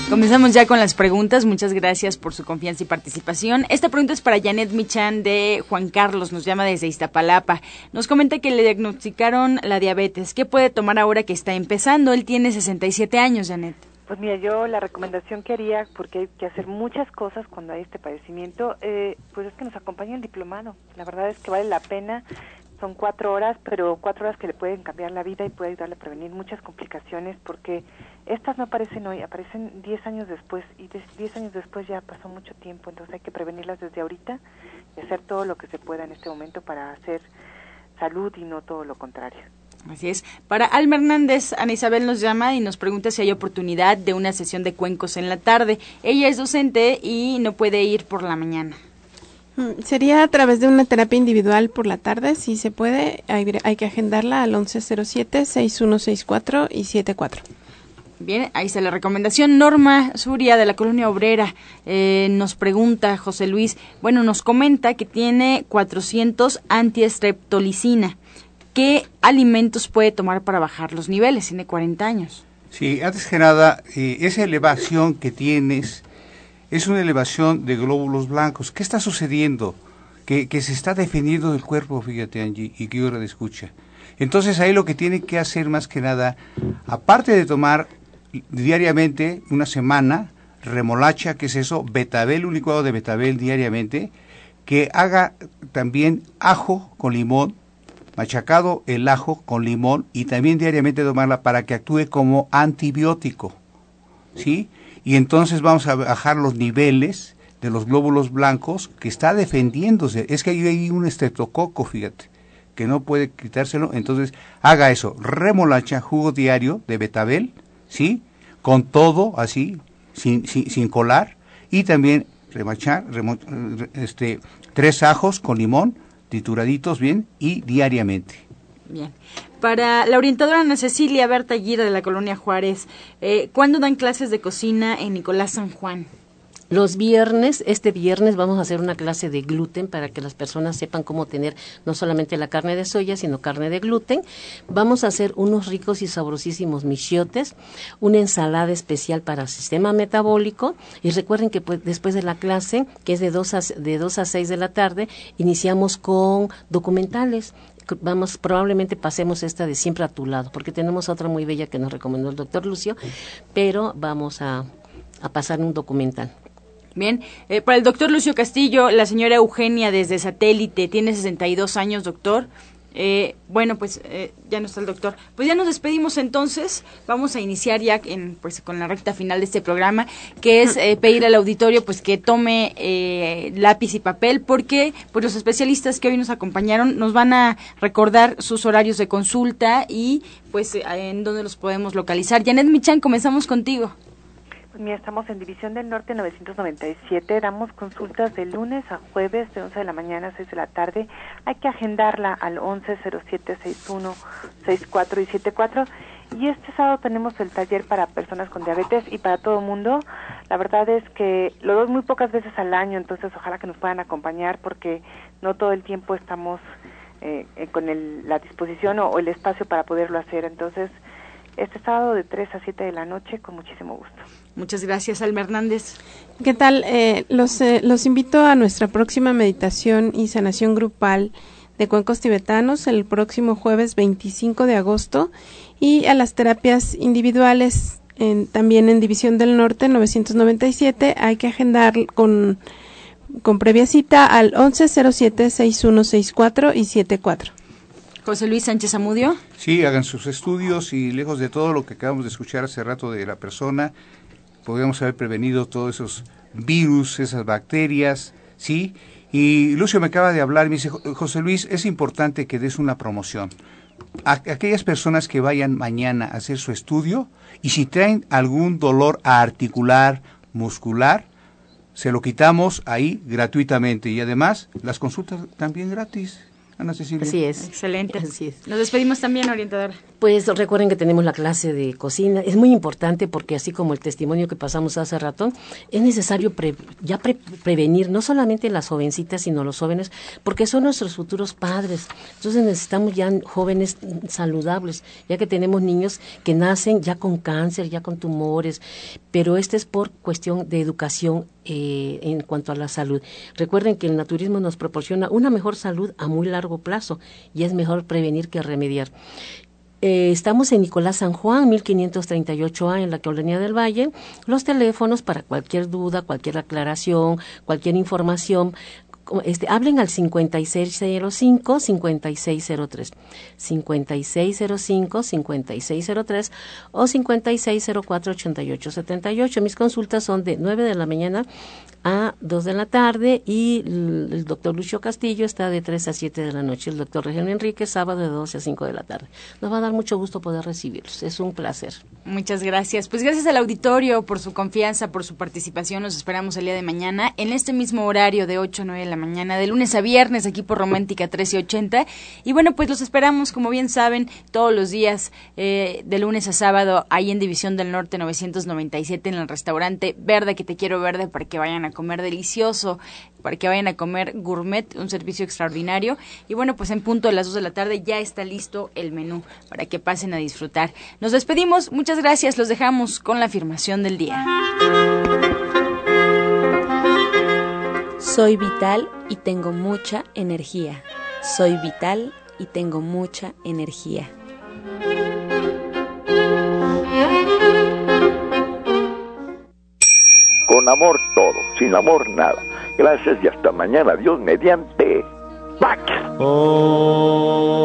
Comenzamos ya con las preguntas. Muchas gracias por su confianza y participación. Esta pregunta es para Janet Michan de Juan Carlos. Nos llama desde Iztapalapa. Nos comenta que le diagnosticaron la diabetes. ¿Qué puede tomar ahora que está empezando? Él tiene 67 años, Janet. Pues mira, yo la recomendación que haría, porque hay que hacer muchas cosas cuando hay este padecimiento, eh, pues es que nos acompañe el diplomado. La verdad es que vale la pena son cuatro horas, pero cuatro horas que le pueden cambiar la vida y puede ayudarle a prevenir muchas complicaciones porque estas no aparecen hoy, aparecen diez años después y diez años después ya pasó mucho tiempo, entonces hay que prevenirlas desde ahorita y hacer todo lo que se pueda en este momento para hacer salud y no todo lo contrario. Así es. Para Alma Hernández, Ana Isabel nos llama y nos pregunta si hay oportunidad de una sesión de cuencos en la tarde. Ella es docente y no puede ir por la mañana. Sería a través de una terapia individual por la tarde, si se puede, hay, que agendarla al 1107-6164 y 74. Bien, ahí está la recomendación. Norma Suria de la Colonia Obrera eh, nos pregunta, José Luis, bueno, nos comenta que tiene 400 antiestreptolicina. ¿Qué alimentos puede tomar para bajar los niveles? Tiene 40 años. Sí, antes que nada, eh, esa elevación que tienes es una elevación de glóbulos blancos. ¿Qué está sucediendo? Que, se está defendiendo del cuerpo, fíjate Angie, y que hora de escucha. Entonces ahí lo que tiene que hacer más que nada, aparte de tomar diariamente, una semana, remolacha, que es eso, betabel, un licuado de betabel diariamente, que haga también ajo con limón, machacado el ajo con limón y también diariamente tomarla para que actúe como antibiótico. ¿Sí? Y entonces vamos a bajar los niveles de los glóbulos blancos que está defendiéndose. Es que hay un estreptococo, fíjate, que no puede quitárselo. Entonces, haga eso. Remolacha, jugo diario de betabel, ¿sí? Con todo así, sin, sin, colar. Y también remachar, este, tres ajos con limón, trituraditos bien, y diariamente. Bien. Para la orientadora Ana Cecilia Berta Gira de la Colonia Juárez, eh, ¿cuándo dan clases de cocina en Nicolás San Juan? Los viernes, este viernes vamos a hacer una clase de gluten para que las personas sepan cómo tener no solamente la carne de soya, sino carne de gluten. Vamos a hacer unos ricos y sabrosísimos michiotes, una ensalada especial para el sistema metabólico y recuerden que pues, después de la clase, que es de 2 a, de 2 a 6 de la tarde, iniciamos con documentales vamos, probablemente pasemos esta de siempre a tu lado, porque tenemos otra muy bella que nos recomendó el doctor Lucio, pero vamos a, a pasar un documental. Bien, eh, para el doctor Lucio Castillo, la señora Eugenia desde satélite, tiene 62 años, doctor. Eh, bueno, pues eh, ya no está el doctor. Pues ya nos despedimos entonces. Vamos a iniciar ya en, pues, con la recta final de este programa, que es eh, pedir al auditorio pues que tome eh, lápiz y papel, porque pues los especialistas que hoy nos acompañaron nos van a recordar sus horarios de consulta y pues en dónde los podemos localizar. Janet Michan, comenzamos contigo. Mira, estamos en División del Norte 997. Damos consultas de lunes a jueves de 11 de la mañana a 6 de la tarde. Hay que agendarla al 11076164 y 74. Y este sábado tenemos el taller para personas con diabetes y para todo mundo. La verdad es que lo doy muy pocas veces al año, entonces ojalá que nos puedan acompañar porque no todo el tiempo estamos eh, eh, con el, la disposición o el espacio para poderlo hacer. Entonces, este sábado de 3 a 7 de la noche con muchísimo gusto. Muchas gracias, Alma Hernández. ¿Qué tal? Eh, los, eh, los invito a nuestra próxima meditación y sanación grupal de cuencos tibetanos el próximo jueves 25 de agosto y a las terapias individuales en, también en División del Norte 997. Hay que agendar con, con previa cita al 1107-6164 y 74. José Luis Sánchez Amudio. Sí, hagan sus estudios y lejos de todo lo que acabamos de escuchar hace rato de la persona, podríamos haber prevenido todos esos virus, esas bacterias, ¿sí? Y Lucio me acaba de hablar me dice, José Luis, es importante que des una promoción. A aquellas personas que vayan mañana a hacer su estudio y si traen algún dolor articular, muscular, se lo quitamos ahí gratuitamente y además las consultas también gratis. Ana Cecilia. Así es. Excelente. Así es. Nos despedimos también, orientadora. Pues recuerden que tenemos la clase de cocina. Es muy importante porque así como el testimonio que pasamos hace rato, es necesario ya prevenir no solamente las jovencitas, sino los jóvenes, porque son nuestros futuros padres. Entonces necesitamos ya jóvenes saludables, ya que tenemos niños que nacen ya con cáncer, ya con tumores, pero este es por cuestión de educación eh, en cuanto a la salud. Recuerden que el naturismo nos proporciona una mejor salud a muy largo plazo y es mejor prevenir que remediar. Eh, estamos en Nicolás San Juan, 1538A, en la Colonia del Valle. Los teléfonos para cualquier duda, cualquier aclaración, cualquier información, este, hablen al 5605 5603 5605 5603 o 5604 8878 mis consultas son de 9 de la mañana a 2 de la tarde y el doctor Lucio Castillo está de 3 a 7 de la noche. El doctor Regino Enrique sábado de 12 a 5 de la tarde. Nos va a dar mucho gusto poder recibirlos. Es un placer. Muchas gracias. Pues gracias al auditorio por su confianza por su participación. Nos esperamos el día de mañana en este mismo horario de 8 a 9 de la mañana, de lunes a viernes, aquí por Romántica 1380. Y bueno, pues los esperamos, como bien saben, todos los días, eh, de lunes a sábado, ahí en División del Norte 997, en el restaurante Verde, que te quiero verde, para que vayan a comer delicioso, para que vayan a comer gourmet, un servicio extraordinario. Y bueno, pues en punto de las 2 de la tarde ya está listo el menú para que pasen a disfrutar. Nos despedimos, muchas gracias, los dejamos con la afirmación del día. Soy vital y tengo mucha energía. Soy vital y tengo mucha energía. Con amor todo, sin amor nada. Gracias y hasta mañana. Dios mediante. ¡Pax! Oh.